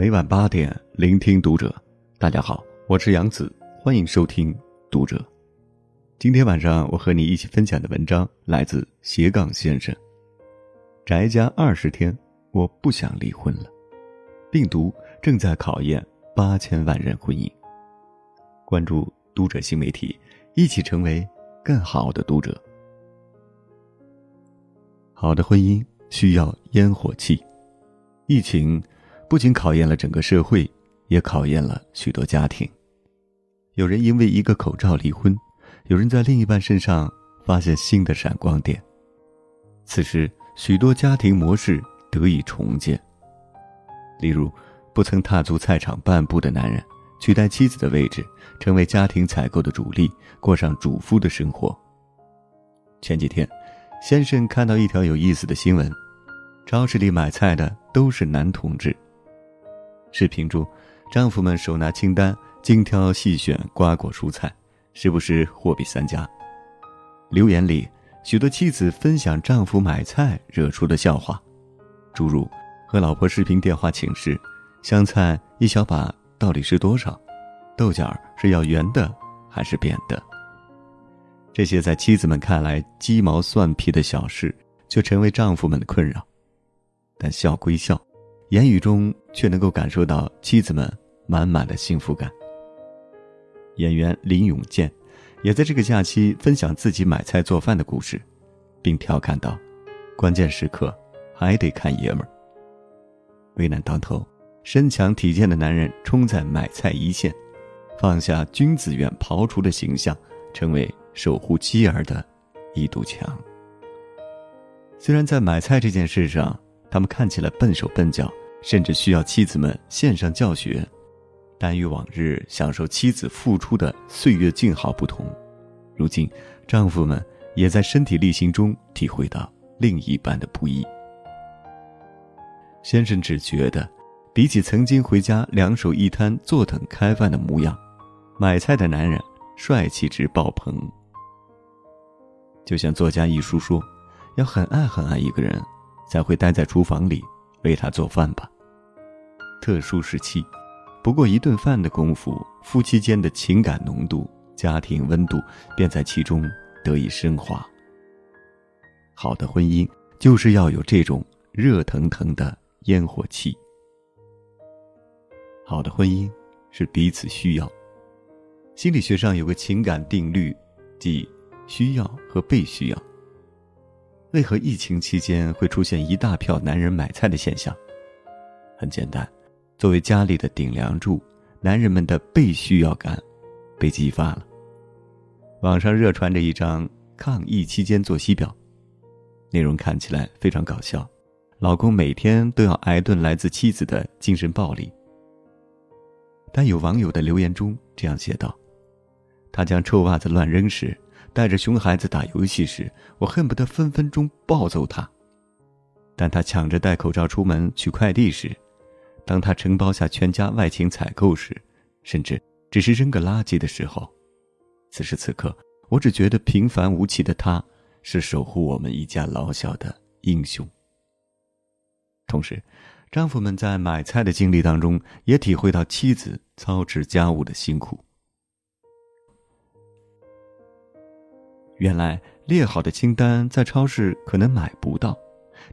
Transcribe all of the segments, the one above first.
每晚八点，聆听读者。大家好，我是杨子，欢迎收听读者。今天晚上我和你一起分享的文章来自斜杠先生。宅家二十天，我不想离婚了。病毒正在考验八千万人婚姻。关注读者新媒体，一起成为更好的读者。好的婚姻需要烟火气。疫情不仅考验了整个社会，也考验了许多家庭。有人因为一个口罩离婚。有人在另一半身上发现新的闪光点。此时，许多家庭模式得以重建。例如，不曾踏足菜场半步的男人，取代妻子的位置，成为家庭采购的主力，过上主妇的生活。前几天，先生看到一条有意思的新闻：超市里买菜的都是男同志。视频中，丈夫们手拿清单，精挑细选瓜果蔬菜。是不是货比三家？留言里，许多妻子分享丈夫买菜惹出的笑话，诸如和老婆视频电话请示，香菜一小把到底是多少，豆角是要圆的还是扁的。这些在妻子们看来鸡毛蒜皮的小事，却成为丈夫们的困扰。但笑归笑，言语中却能够感受到妻子们满满的幸福感。演员林永健，也在这个假期分享自己买菜做饭的故事，并调侃道：“关键时刻还得看爷们儿。危难当头，身强体健的男人冲在买菜一线，放下君子远庖厨的形象，成为守护妻儿的一堵墙。虽然在买菜这件事上，他们看起来笨手笨脚，甚至需要妻子们线上教学。”但与往日享受妻子付出的岁月静好不同，如今丈夫们也在身体力行中体会到另一半的不易。先生只觉得，比起曾经回家两手一摊坐等开饭的模样，买菜的男人帅气值爆棚。就像作家一书说：“要很爱很爱一个人，才会待在厨房里为他做饭吧。”特殊时期。不过一顿饭的功夫，夫妻间的情感浓度、家庭温度便在其中得以升华。好的婚姻就是要有这种热腾腾的烟火气。好的婚姻是彼此需要。心理学上有个情感定律，即需要和被需要。为何疫情期间会出现一大票男人买菜的现象？很简单。作为家里的顶梁柱，男人们的被需要感被激发了。网上热传着一张抗疫期间作息表，内容看起来非常搞笑。老公每天都要挨顿来自妻子的精神暴力。但有网友的留言中这样写道：“他将臭袜子乱扔时，带着熊孩子打游戏时，我恨不得分分钟暴揍他；但他抢着戴口罩出门取快递时，”当他承包下全家外勤采购时，甚至只是扔个垃圾的时候，此时此刻，我只觉得平凡无奇的他，是守护我们一家老小的英雄。同时，丈夫们在买菜的经历当中，也体会到妻子操持家务的辛苦。原来列好的清单在超市可能买不到，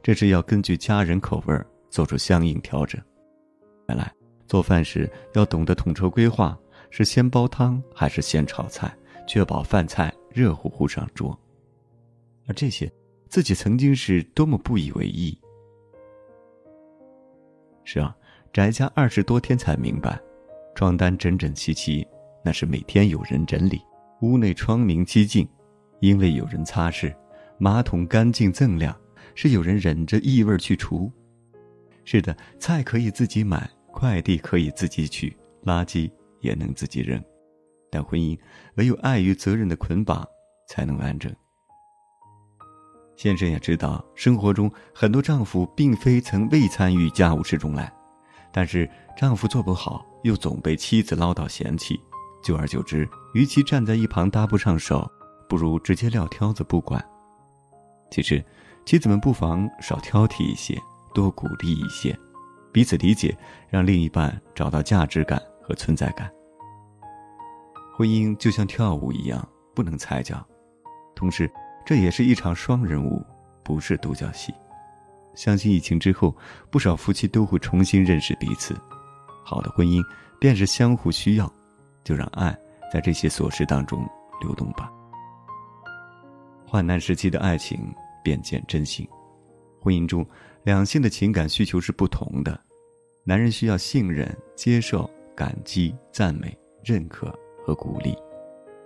这是要根据家人口味做出相应调整。原来做饭时要懂得统筹规划，是先煲汤还是先炒菜，确保饭菜热乎乎上桌。而这些，自己曾经是多么不以为意。是啊，宅家二十多天才明白，床单整整齐齐，那是每天有人整理；屋内窗明几净，因为有人擦拭；马桶干净锃亮，是有人忍着异味去除。是的，菜可以自己买。快递可以自己取，垃圾也能自己扔，但婚姻唯有爱与责任的捆绑才能完整。先生也知道，生活中很多丈夫并非曾未参与家务事中来，但是丈夫做不好，又总被妻子唠叨嫌弃，久而久之，与其站在一旁搭不上手，不如直接撂挑子不管。其实，妻子们不妨少挑剔一些，多鼓励一些。彼此理解，让另一半找到价值感和存在感。婚姻就像跳舞一样，不能踩脚，同时这也是一场双人舞，不是独角戏。相信疫情之后，不少夫妻都会重新认识彼此。好的婚姻便是相互需要，就让爱在这些琐事当中流动吧。患难时期的爱情便见真心。婚姻中，两性的情感需求是不同的。男人需要信任、接受、感激、赞美、认可和鼓励，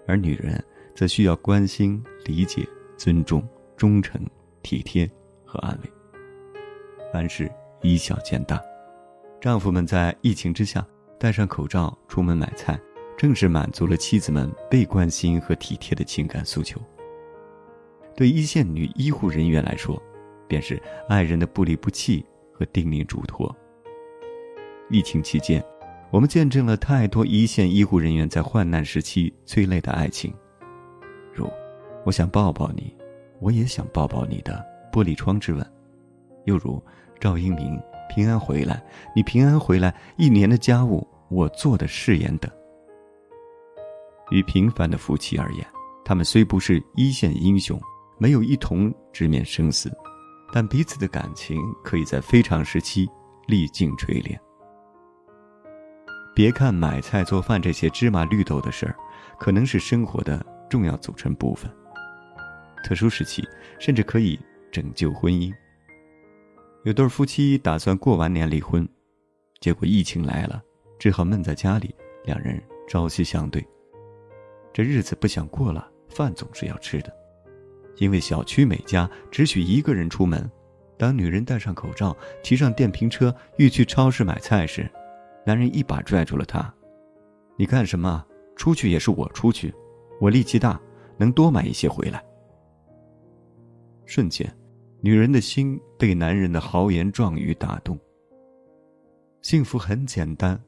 而女人则需要关心、理解、尊重、忠诚、体贴和安慰。凡事以小见大，丈夫们在疫情之下戴上口罩出门买菜，正是满足了妻子们被关心和体贴的情感诉求。对一线女医护人员来说，便是爱人的不离不弃和叮咛嘱托。疫情期间，我们见证了太多一线医护人员在患难时期催泪的爱情，如“我想抱抱你，我也想抱抱你”的玻璃窗之吻，又如赵英明“平安回来，你平安回来，一年的家务我做的誓言”等。与平凡的夫妻而言，他们虽不是一线英雄，没有一同直面生死。但彼此的感情可以在非常时期历尽锤炼。别看买菜做饭这些芝麻绿豆的事儿，可能是生活的重要组成部分。特殊时期，甚至可以拯救婚姻。有对夫妻打算过完年离婚，结果疫情来了，只好闷在家里。两人朝夕相对，这日子不想过了，饭总是要吃的。因为小区每家只许一个人出门，当女人戴上口罩，骑上电瓶车欲去超市买菜时，男人一把拽住了她：“你干什么？出去也是我出去，我力气大，能多买一些回来。”瞬间，女人的心被男人的豪言壮语打动。幸福很简单，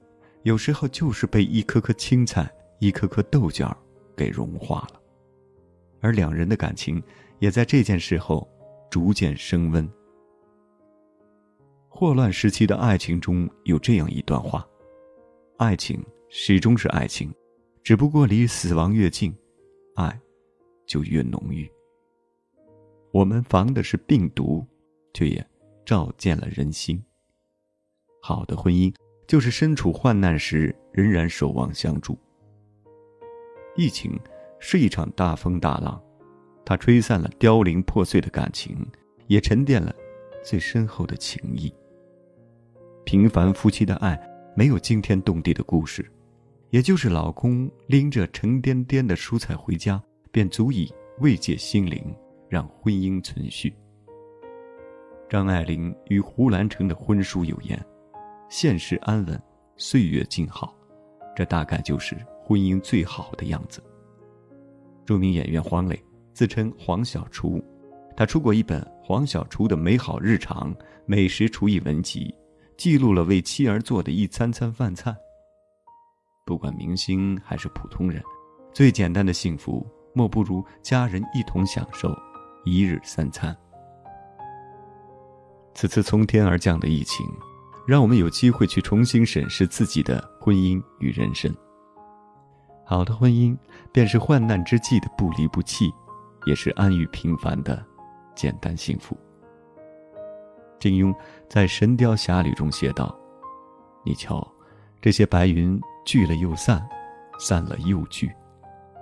有时候就是被一颗颗青菜、一颗颗豆角给融化了。而两人的感情也在这件事后逐渐升温。霍乱时期的爱情中有这样一段话：“爱情始终是爱情，只不过离死亡越近，爱就越浓郁。”我们防的是病毒，却也照见了人心。好的婚姻就是身处患难时仍然守望相助。疫情。是一场大风大浪，它吹散了凋零破碎的感情，也沉淀了最深厚的情谊。平凡夫妻的爱没有惊天动地的故事，也就是老公拎着沉甸甸的蔬菜回家，便足以慰藉心灵，让婚姻存续。张爱玲与胡兰成的婚书有言：“现实安稳，岁月静好，这大概就是婚姻最好的样子。”著名演员黄磊自称“黄小厨”，他出过一本《黄小厨的美好日常》美食厨艺文集，记录了为妻儿做的一餐餐饭菜。不管明星还是普通人，最简单的幸福莫不如家人一同享受一日三餐。此次从天而降的疫情，让我们有机会去重新审视自己的婚姻与人生。好的婚姻，便是患难之际的不离不弃，也是安于平凡的简单幸福。金庸在《神雕侠侣》中写道：“你瞧，这些白云聚了又散，散了又聚，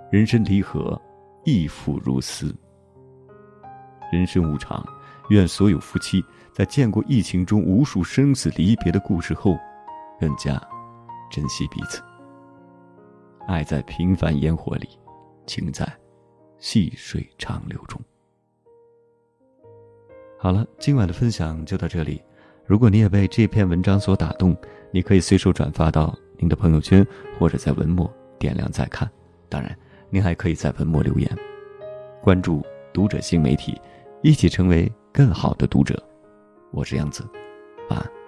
人生离合，亦复如斯。人生无常，愿所有夫妻在见过疫情中无数生死离别的故事后，更加珍惜彼此。”爱在平凡烟火里，情在细水长流中。好了，今晚的分享就到这里。如果你也被这篇文章所打动，你可以随手转发到您的朋友圈，或者在文末点亮再看。当然，您还可以在文末留言。关注读者新媒体，一起成为更好的读者。我是杨子，晚安。